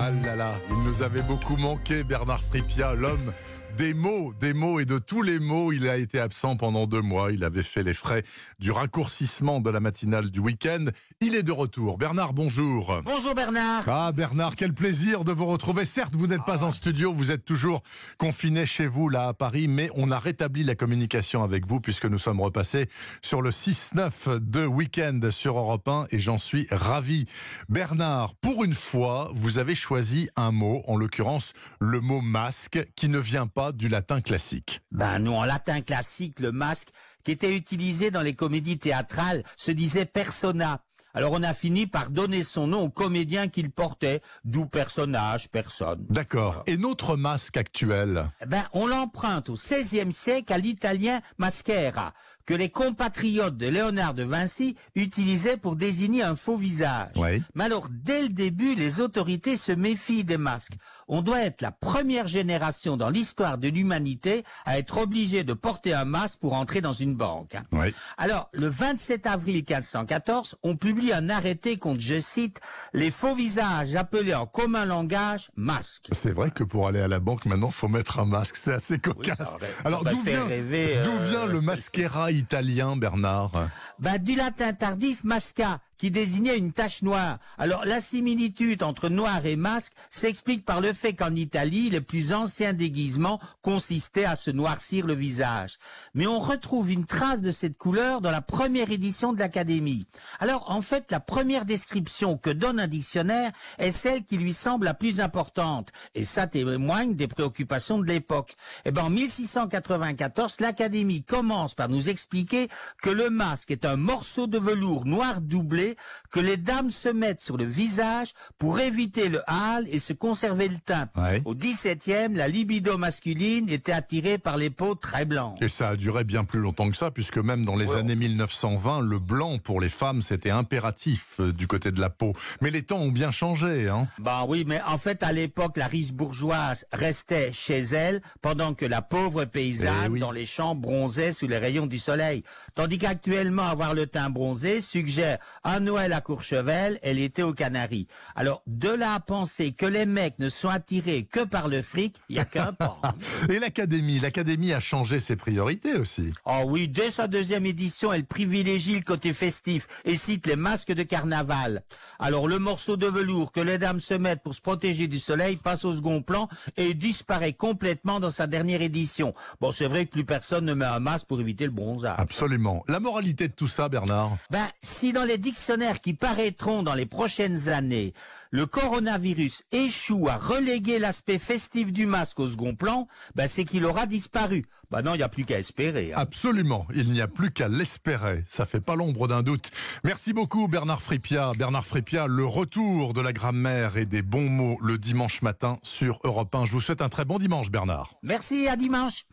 Ah là là, il nous avait beaucoup manqué, Bernard Fripia, l'homme des mots, des mots et de tous les mots. Il a été absent pendant deux mois. Il avait fait les frais du raccourcissement de la matinale du week-end. Il est de retour. Bernard, bonjour. Bonjour Bernard. Ah Bernard, quel plaisir de vous retrouver. Certes, vous n'êtes pas en studio, vous êtes toujours confiné chez vous là à Paris, mais on a rétabli la communication avec vous puisque nous sommes repassés sur le 6-9 de week-end sur Europe 1 et j'en suis ravi. Bernard, pour une fois, vous avez choisi un mot, en l'occurrence le mot masque, qui ne vient pas du latin classique. Ben nous, en latin classique, le masque qui était utilisé dans les comédies théâtrales se disait persona. Alors on a fini par donner son nom au comédien qu'il portait, d'où personnage, personne. D'accord. Et notre masque actuel? Ben, on l'emprunte au XVIe siècle à l'italien maschera, que les compatriotes de Léonard de Vinci utilisaient pour désigner un faux visage. Oui. Mais alors, dès le début, les autorités se méfient des masques. On doit être la première génération dans l'histoire de l'humanité à être obligé de porter un masque pour entrer dans une banque. hein. Oui. Alors, le 27 avril 1514, on publie un arrêté contre, je cite, les faux visages appelés en commun langage masques. C'est vrai que pour aller à la banque maintenant, faut mettre un masque. C'est assez cocasse. aurait- Alors d'où vient, d'où euh, vient le mascara italien, Bernard? Bah, du latin tardif masca, qui désignait une tache noire. Alors, la similitude entre noir et masque s'explique par le fait qu'en Italie, les plus anciens déguisements consistaient à se noircir le visage. Mais on retrouve une trace de cette couleur dans la première édition de l'Académie. Alors, en fait, la première description que donne un dictionnaire est celle qui lui semble la plus importante. Et ça témoigne des préoccupations de l'époque. Eh ben, en 1694, l'Académie commence par nous expliquer que le masque est un morceau de velours noir doublé que les dames se mettent sur le visage pour éviter le hâle et se conserver le teint. Ouais. Au XVIIe, la libido masculine était attirée par les peaux très blanches. Et ça a duré bien plus longtemps que ça, puisque même dans les Ouais. années 1920, le blanc pour les femmes, c'était impératif euh, du côté de la peau. Mais les temps ont bien changé, hein Ben oui, mais en fait, à l'époque, la riche bourgeoise restait chez elle, pendant que la pauvre paysanne, Eh oui. dans les champs, bronzait sous les rayons du soleil. Tandis qu'actuellement, avoir le teint bronzé suggère un Noël à Courchevel et l'été aux Canaries. Alors, de là à penser que les mecs ne sont attirés que par le fric, il y a qu'un pas. Et l'Académie, l'Académie a changé ses priorités aussi. Oh oui, dès sa deuxième édition, elle privilégie le côté festif et cite les masques de carnaval. Alors le morceau de velours que les dames se mettent pour se protéger du soleil passe au second plan et disparaît complètement dans sa dernière édition. Bon, c'est vrai que plus personne ne met un masque pour éviter le bronzage. Absolument. La moralité de tout ça, Bernard? Ben, si dans les dictionnaires qui paraîtront dans les prochaines années, le coronavirus échoue à reléguer l'aspect festif du masque au second plan, ben c'est qu'il aura disparu. Ben non, il n'y a plus qu'à espérer. hein. Absolument. Il n'y a plus qu'à l'espérer. Ça fait pas l'ombre d'un doute. Merci beaucoup, Bernard Fripia. Bernard Fripia, le retour de la grammaire et des bons mots le dimanche matin sur Europe 1. Je vous souhaite un très bon dimanche, Bernard. Merci, à dimanche.